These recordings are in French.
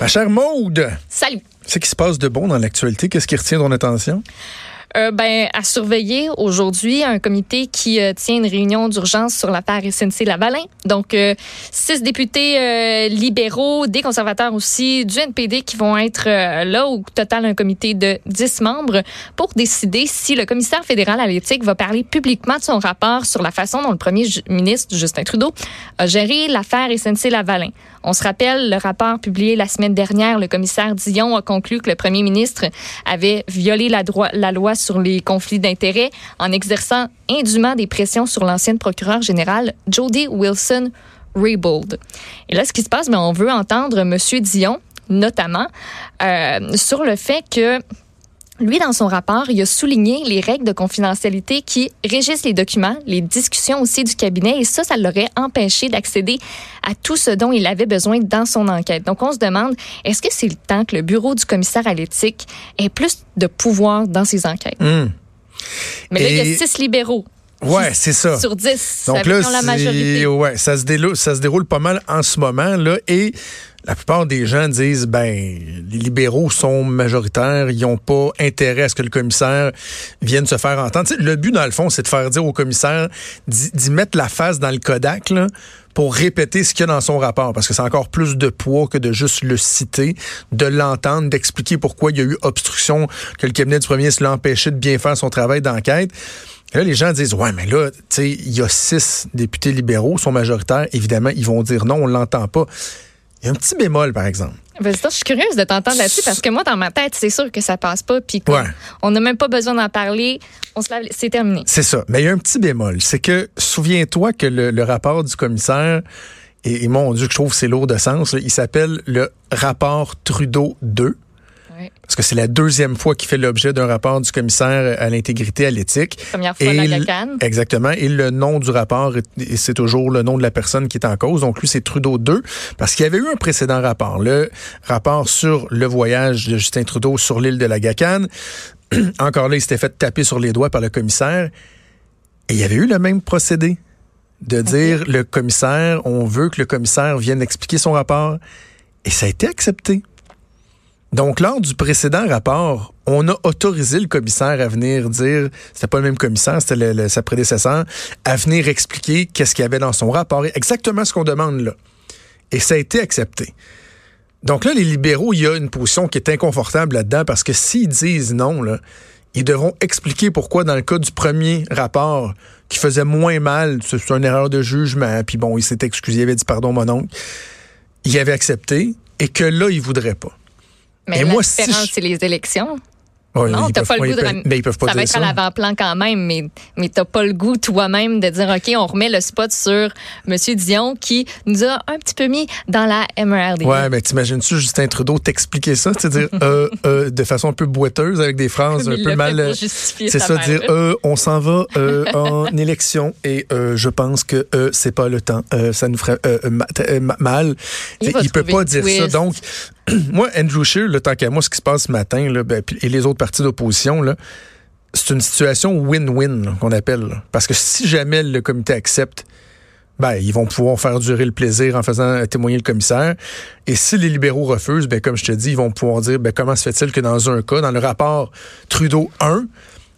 Ma chère Maude. Salut. Ce qui se passe de bon dans l'actualité, qu'est-ce qui retient ton attention? Euh, ben, à surveiller aujourd'hui un comité qui euh, tient une réunion d'urgence sur l'affaire SNC-Lavalin. Donc, euh, six députés euh, libéraux, des conservateurs aussi, du NPD qui vont être là, au total un comité de dix membres, pour décider si le commissaire fédéral à l'éthique va parler publiquement de son rapport sur la façon dont le premier ministre, Justin Trudeau, a géré l'affaire SNC-Lavalin. On se rappelle le rapport publié la semaine dernière, le commissaire Dion a conclu que le premier ministre avait violé la, la loi sur les conflits d'intérêts en exerçant indûment des pressions sur l'ancienne procureure générale Jody Wilson Raybould. Et là, ce qui se passe, mais ben, on veut entendre M. Dion, notamment, euh, sur le fait que lui, dans son rapport, il a souligné les règles de confidentialité qui régissent les documents, les discussions aussi du cabinet, et ça, ça l'aurait empêché d'accéder à tout ce dont il avait besoin dans son enquête. Donc, on se demande, est-ce que c'est le temps que le bureau du commissaire à l'éthique ait plus de pouvoir dans ses enquêtes? Mmh. Mais là, il y a six libéraux. Ouais, c'est ça. Sur 10. Donc là, la majorité. Ouais, ça se déroule, ça se déroule pas mal en ce moment là et la plupart des gens disent ben les libéraux sont majoritaires, ils n'ont pas intérêt à ce que le commissaire vienne se faire entendre. le but dans le fond, c'est de faire dire au commissaire d'y mettre la face dans le Kodak là, pour répéter ce qu'il y a dans son rapport, parce que c'est encore plus de poids que de juste le citer, de l'entendre, d'expliquer pourquoi il y a eu obstruction, que le cabinet du premier ministre l'a empêché de bien faire son travail d'enquête. Là, les gens disent, ouais, mais là, tu sais, il y a six députés libéraux, sont majoritaires. Évidemment, ils vont dire non, on l'entend pas. Il y a un petit bémol, par exemple. Ben, je suis curieuse de t'entendre là-dessus parce que moi, dans ma tête, c'est sûr que ça passe pas. Puis on n'a même pas besoin d'en parler. On se lave, c'est terminé. C'est ça. Mais il y a un petit bémol. C'est que, souviens-toi que le, rapport du commissaire, et, mon Dieu, que je trouve c'est lourd de sens, il s'appelle le rapport Trudeau 2. Parce que c'est la deuxième fois qu'il fait l'objet d'un rapport du commissaire à l'intégrité à l'éthique. Première fois et la Exactement. Et le nom du rapport, c'est toujours le nom de la personne qui est en cause. Donc lui, c'est Trudeau 2. Parce qu'il y avait eu un précédent rapport. Le rapport sur le voyage de Justin Trudeau sur l'île de la Gacane. Encore là, il s'était fait taper sur les doigts par le commissaire. Et il y avait eu le même procédé de dire le commissaire, on veut que le commissaire vienne expliquer son rapport. Et ça a été accepté. Donc, lors du précédent rapport, on a autorisé le commissaire à venir dire, c'était pas le même commissaire, c'était sa prédécesseur, à venir expliquer qu'est-ce qu'il y avait dans son rapport, exactement ce qu'on demande là. Et ça a été accepté. Donc là, les libéraux, il y a une position qui est inconfortable là-dedans parce que s'ils disent non, là, ils devront expliquer pourquoi dans le cas du premier rapport qui faisait moins mal, c'est une erreur de jugement, puis bon, il s'est excusé, il avait dit pardon mon oncle, il avait accepté et que là, il voudrait pas. Mais la différence, c'est les élections non, t'as pas le goût de. Mais ils peuvent pas ça va être à l'avant-plan quand même, mais, mais t'as pas le goût toi-même de dire, OK, on remet le spot sur M. Dion qui nous a un petit peu mis dans la MRD. Ouais, mais t'imagines-tu Justin Trudeau t'expliquer ça? C'est-à-dire, euh, euh, de façon un peu boiteuse, avec des phrases un peu mal. C'est ça, dire, euh, on s'en va euh, en élection et euh, je pense que c'est pas le temps. ça nous ferait mal. Il, il peut pas dire ça. Donc, moi, Andrew Scheer, le tant qu'à moi, ce qui se passe ce matin, ben, et les autres partis d'opposition, c'est une situation win-win qu'on appelle. Parce que si jamais le comité accepte, ben, ils vont pouvoir faire durer le plaisir en faisant témoigner le commissaire. Et si les libéraux refusent, ben, comme je te dis, ils vont pouvoir dire ben, comment se fait-il que dans un cas, dans le rapport Trudeau 1,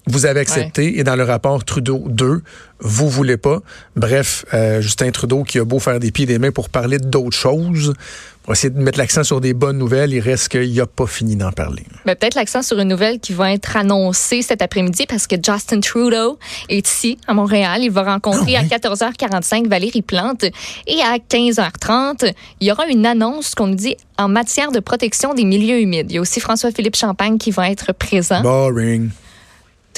vous avez accepté et dans le rapport Trudeau 2, vous voulez pas. Bref, euh, Justin Trudeau qui a beau faire des pieds et des mains pour parler d'autres choses, pour essayer de mettre l'accent sur des bonnes nouvelles, il reste qu'il n'a pas fini d'en parler. Mais peut-être l'accent sur une nouvelle qui va être annoncée cet après-midi parce que Justin Trudeau est ici à Montréal. Il va rencontrer ah à 14h45 Valérie Plante et à 15h30, il y aura une annonce qu'on nous dit en matière de protection des milieux humides. Il y a aussi François-Philippe Champagne qui va être présent. Boring.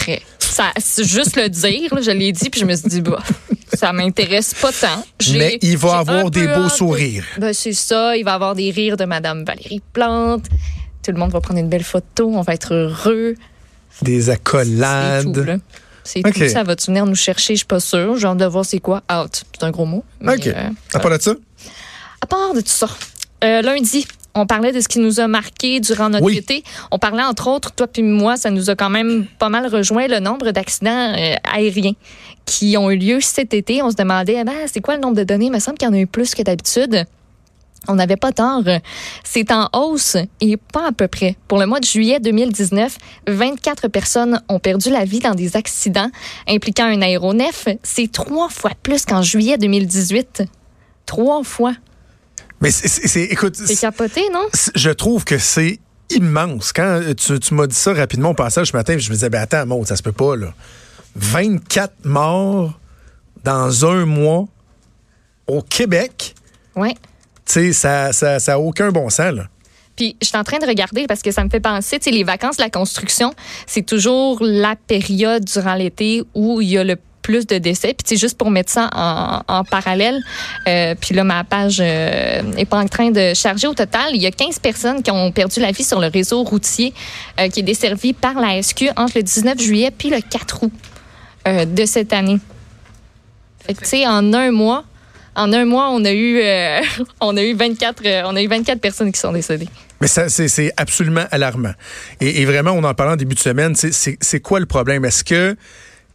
Très. Ça, juste le dire, je l'ai dit, puis je me suis dit, bah, ça m'intéresse pas tant. Mais il va avoir des beaux sourires. Ben, c'est ça, il va avoir des rires de Madame Valérie Plante. Tout le monde va prendre une belle photo, on va être heureux. Des accolades. C'est tout, ça va-tu venir nous chercher? Je suis pas sûre. J'ai de voir c'est quoi. Out. C'est un gros mot. OK. Euh, à part de ça? À part de tout ça. Euh, lundi, on parlait de ce qui nous a marqué durant notre été. On parlait entre autres, toi puis moi, ça nous a quand même pas mal rejoint le nombre d'accidents euh, aériens qui ont eu lieu cet été. On se demandait, eh ben, c'est quoi le nombre de données? Il me semble qu'il y en a eu plus que d'habitude. On n'avait pas tort. C'est en hausse et pas à peu près. Pour le mois de juillet 2019, 24 personnes ont perdu la vie dans des accidents impliquant un aéronef. C'est trois fois plus qu'en juillet 2018. Trois fois. Mais c'est, écoute. C'est capoté, non? Je trouve que c'est immense. Quand tu, m'as dit ça rapidement au passage ce matin, je me disais, ben attends, Maud, ça se peut pas, là. 24 morts dans un mois au Québec. Oui. Tu sais, ça n'a ça, aucun bon sens, là. Puis je suis en train de regarder parce que ça me fait penser, tu sais, les vacances de la construction, c'est toujours la période durant l'été où il y a le plus de décès. Puis juste pour mettre ça en, parallèle, euh, puis là, ma page euh, est pas en train de charger. Au total, il y a 15 personnes qui ont perdu la vie sur le réseau routier euh, qui est desservi par la SQ entre le 19 juillet puis le 4 août de cette année. Fait que, tu sais, en un mois, en un mois, on a eu, on a eu 24, on a eu 24 personnes qui sont décédées. Mais c'est absolument alarmant. Et, et, vraiment, on en parlait en début de semaine, c'est quoi le problème? Est-ce que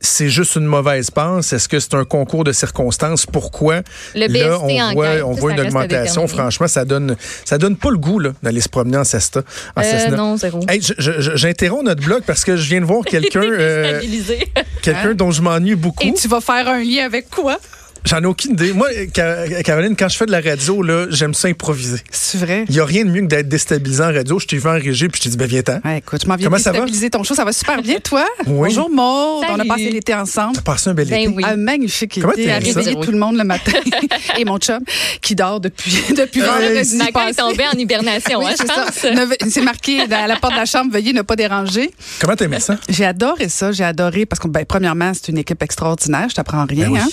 c'est juste une mauvaise passe? Est-ce que c'est un concours de circonstances? Pourquoi? Le là, on voit, on voit une augmentation. Franchement, ça donne, ça donne pas le goût d'aller se promener en Cesta. Euh, non, zéro. J'interromps notre blog parce que je viens de voir quelqu'un euh, quelqu'un dont je m'ennuie beaucoup. Et tu vas faire un lien avec quoi? J'en ai aucune idée. Moi, Caroline, quand je fais de la radio, là, j'aime ça improviser. C'est vrai? Il n'y a rien de mieux que d'être déstabilisant en radio. Je t'ai vu en régie, puis je t'ai dit, ben viens-t'en. écoute, je m'en viens déstabiliser ton show. Ça va super bien, toi? Oui. Bonjour, Maud. On a passé l'été ensemble. T'as passé un bel ben été. Un magnifique Comment été. À réveiller tout le monde le matin. Et mon chum, qui dort depuis, depuis vendredi passé. est tombé en hibernation, hein, je pense. C'est marqué à la porte de la chambre, veuillez ne pas déranger. Comment t'aimais ça? J'ai adoré ça. J'ai adoré parce que, ben, premièrement, c'est une équipe extraordinaire. Je t'apprends rien, ben hein?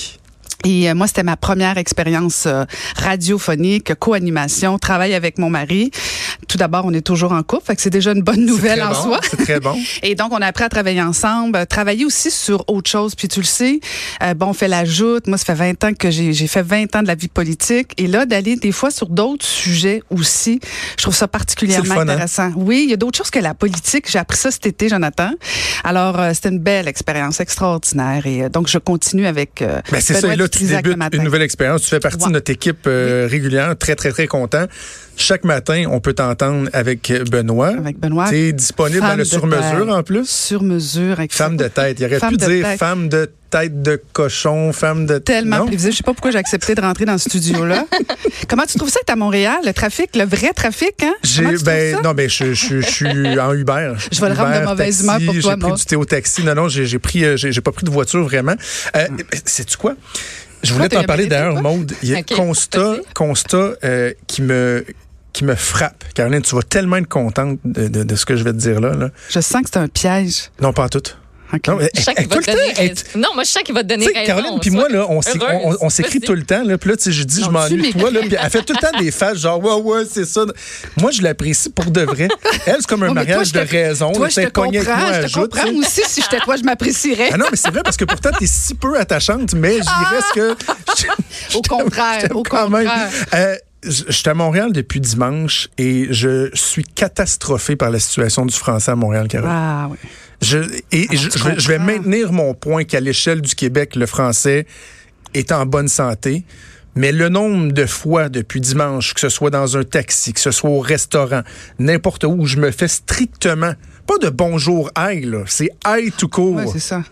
Et euh, moi, c'était ma première expérience euh, radiophonique, co-animation, travail avec mon mari. Tout d'abord, on est toujours en couple, fait que c'est déjà une bonne nouvelle en soi. C'est très bon. Et donc, on a appris à travailler ensemble, travailler aussi sur autre chose. Puis tu le sais, euh, bon, on fait la joute. Moi, ça fait 20 ans que j'ai fait 20 ans de la vie politique. Et là, d'aller des fois sur d'autres sujets aussi, je trouve ça particulièrement hein? intéressant. Oui, il y a d'autres choses que la politique. J'ai appris ça cet été, Jonathan. Alors, c'était une belle expérience extraordinaire. Et donc, je continue avec... Ben, c'est ça, tu débutes une nouvelle expérience. Tu fais partie de notre équipe euh, régulière. Très, très, très content. Chaque matin, on peut t'entendre avec Benoît. Avec Benoît. Tu es disponible dans le sur-mesure en plus? Sur-mesure. Femme de tête. Il aurait pu dire femme de tête de cochon, femme de... Tellement prévisible. Je sais pas pourquoi j'ai accepté de rentrer dans ce studio-là. Comment tu trouves ça être à Montréal, le trafic, le vrai trafic, hein? J'ai, ben, non, ben, je, je, je, suis en Uber. Je vais le rendre de mauvaise humeur pour toi, J'ai pris du thé au taxi. Non, non, j'ai, pris, euh, j'ai, pas pris de voiture vraiment. Euh, hmm. Sais-tu quoi? Je voulais t'en parler d'ailleurs, Maude. Il y a un constat, constat euh, qui me qui me frappe. Caroline, tu vas tellement être contente de, de, de, ce que je vais te dire là, là. Je sens que c'est un piège. Non, pas tout. Non, non, moi, je sens qu'il va te donner raison. Caroline, puis moi, là, on s'écrit tout le temps. Là, puis là, je dis, je m'ennuie de toi. Là, puis elle fait tout le temps des faces, genre, ouais, ouais, c'est ça. Moi, je l'apprécie pour de vrai. Elle, c'est comme un mariage de raison. Toi, je te comprends, je te comprends aussi. Si j'étais toi, je m'apprécierais. Ah non, mais c'est vrai, parce que pourtant, t'es si peu attachante, mais je dirais que... Au contraire, au contraire. Euh, je suis à Montréal depuis dimanche et je suis catastrophé par la situation du français à Montréal, Caroline. Ah oui. Je, et ah, je, vais maintenir mon point qu'à l'échelle du Québec, le français est en bonne santé. Mais le nombre de fois depuis dimanche, que ce soit dans un taxi, que ce soit au restaurant, n'importe où, je me fais strictement, pas de bonjour aïe, là, c'est aïe tout court. Ouais, c'est ça.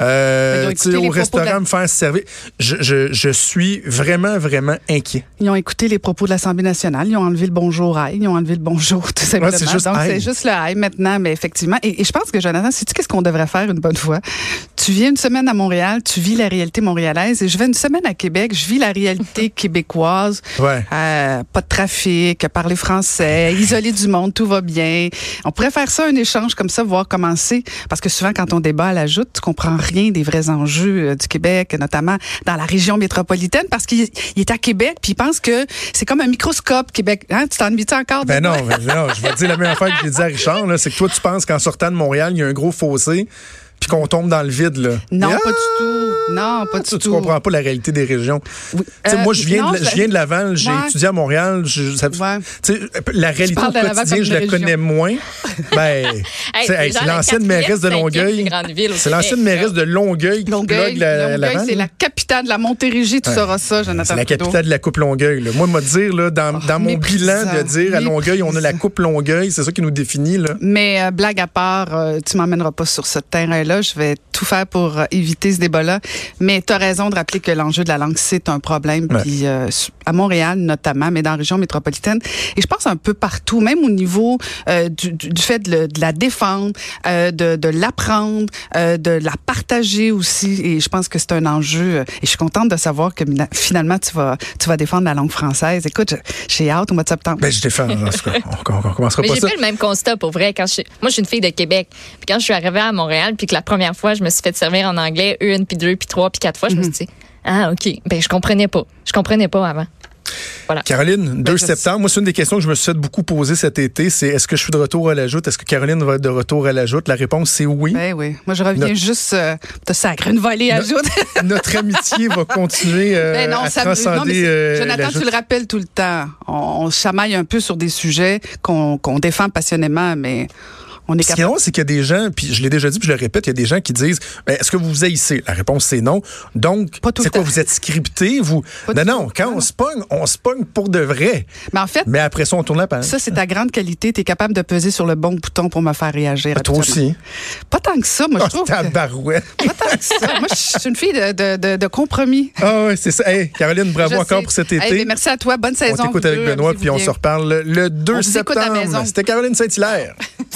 Euh, au restaurant, me faire servir. Je, je, je, suis vraiment, vraiment inquiet. Ils ont écouté les propos de l'Assemblée nationale. Ils ont enlevé le bonjour aïe. Ils ont enlevé le bonjour, tout simplement. c'est juste Donc, c'est juste le aïe maintenant, mais effectivement. Et, je pense que, Jonathan, sais-tu qu'est-ce qu'on devrait faire une bonne fois? Tu viens une semaine à Montréal, tu vis la réalité montréalaise, et je vais une semaine à Québec, je vis la réalité québécoise. Ouais. Euh, pas de trafic, parler français, isolé du monde, tout va bien. On pourrait faire ça, un échange comme ça, voir comment c'est. Parce que souvent, quand on débat à la joute, tu comprends rien des vrais enjeux euh, du Québec, notamment dans la région métropolitaine, parce qu'il est à Québec, puis il pense que c'est comme un microscope Québec. Hein? Tu t'ennuies encore ben non, ben non, je vais te dire la même affaire que j'ai dit à Richard, c'est que toi, tu penses qu'en sortant de Montréal, il y a un gros fossé. Puis qu'on tombe dans le vide, là. Non, pas ah, du tout. Non, pas du tu, tout. tu comprends pas la réalité des régions. Oui. Euh, moi, je viens, non, de, je viens de Laval, j'ai Ouais. étudié à Montréal. Je, ça- Ouais. tu sais, la réalité au quotidien, je la région. connais moins. Ben, Hey, hey, c'est la l'ancienne mairesse de Longueuil. C'est l'ancienne mairesse de Longueuil qui Longueuil, c'est la capitale de la Montérégie, tu sauras ça, Jonathan C'est la capitale de la Coupe Longueuil. Moi, me dire, là, dans, dans mon bilan, de dire à Longueuil, on a la. Coupe Longueuil, c'est ça qui nous définit. Là. Mais euh, blague à part, euh, tu m'emmèneras pas sur ce terrain-là. Je vais tout faire pour euh, éviter ce débat-là. Mais tu as raison de rappeler que l'enjeu de la langue, c'est un problème. Ouais. Puis euh, à Montréal notamment, mais dans la région métropolitaine. Et je pense un peu partout, même au niveau euh, du, fait de, le- de la défendre, euh, de, de l'apprendre, euh, de la partager aussi. Et je pense que c'est un enjeu. Et je suis contente de savoir que finalement, tu vas, tu vas défendre la langue française. Écoute, j'ai hâte au mois de septembre. Ben, je défends. en tout cas, on, on, on commencera Mais pas j'ai fait le même constat pour vrai. Quand je, moi, je suis une fille de Québec. Puis quand je suis arrivée à Montréal, puis que la première fois, je me suis fait servir en anglais une, puis deux, puis trois, puis quatre fois, je me suis dit, ah, OK. Ben, je comprenais pas. Je comprenais pas avant. Voilà. Caroline, 2 je- septembre, moi, c'est une des questions que je me suis fait beaucoup poser cet été, c'est est-ce que je suis de retour à la joute? Est-ce que Caroline va être de retour à la joute? La réponse, c'est oui. Ben oui. Moi, je reviens Notre- juste euh, te sacrer une volée à Notre- joute. Notre amitié va continuer euh, Ben non, à ça me- non, transcender mais euh, Jonathan, la tu le rappelles tout le temps. On, on chamaille un peu sur des sujets qu'on qu'on défend passionnément, mais on est Ce qui est c'est qu'il y a des gens, puis je l'ai déjà dit, puis je le répète, il y a des gens qui disent ben, Est-ce que vous vous haïssez? La réponse, c'est non. Donc, c'est quoi. Vous êtes scripté vous... Pas Non, quand Non, on se pogne, on se pogne pour de vrai. Mais en fait, Mais après ça, on tourne la page. ça, c'est ta grande qualité. Tu es capable de peser sur le bon bouton pour me faire réagir. Ah, toi aussi. Pas tant que ça, moi, Oh, je trouve. que- tabarouette. Pas tant que ça. Moi, je suis une fille de, de, de, de compromis. Ah ouais, c'est ça. Hey, Caroline, bravo Je encore sais. pour cet Hey, été. ben, merci à toi. Bonne on saison. t'écoute vous avec. Benoît, puis on se reparle le 2 On septembre. maison. C'était Caroline Saint-Hilaire.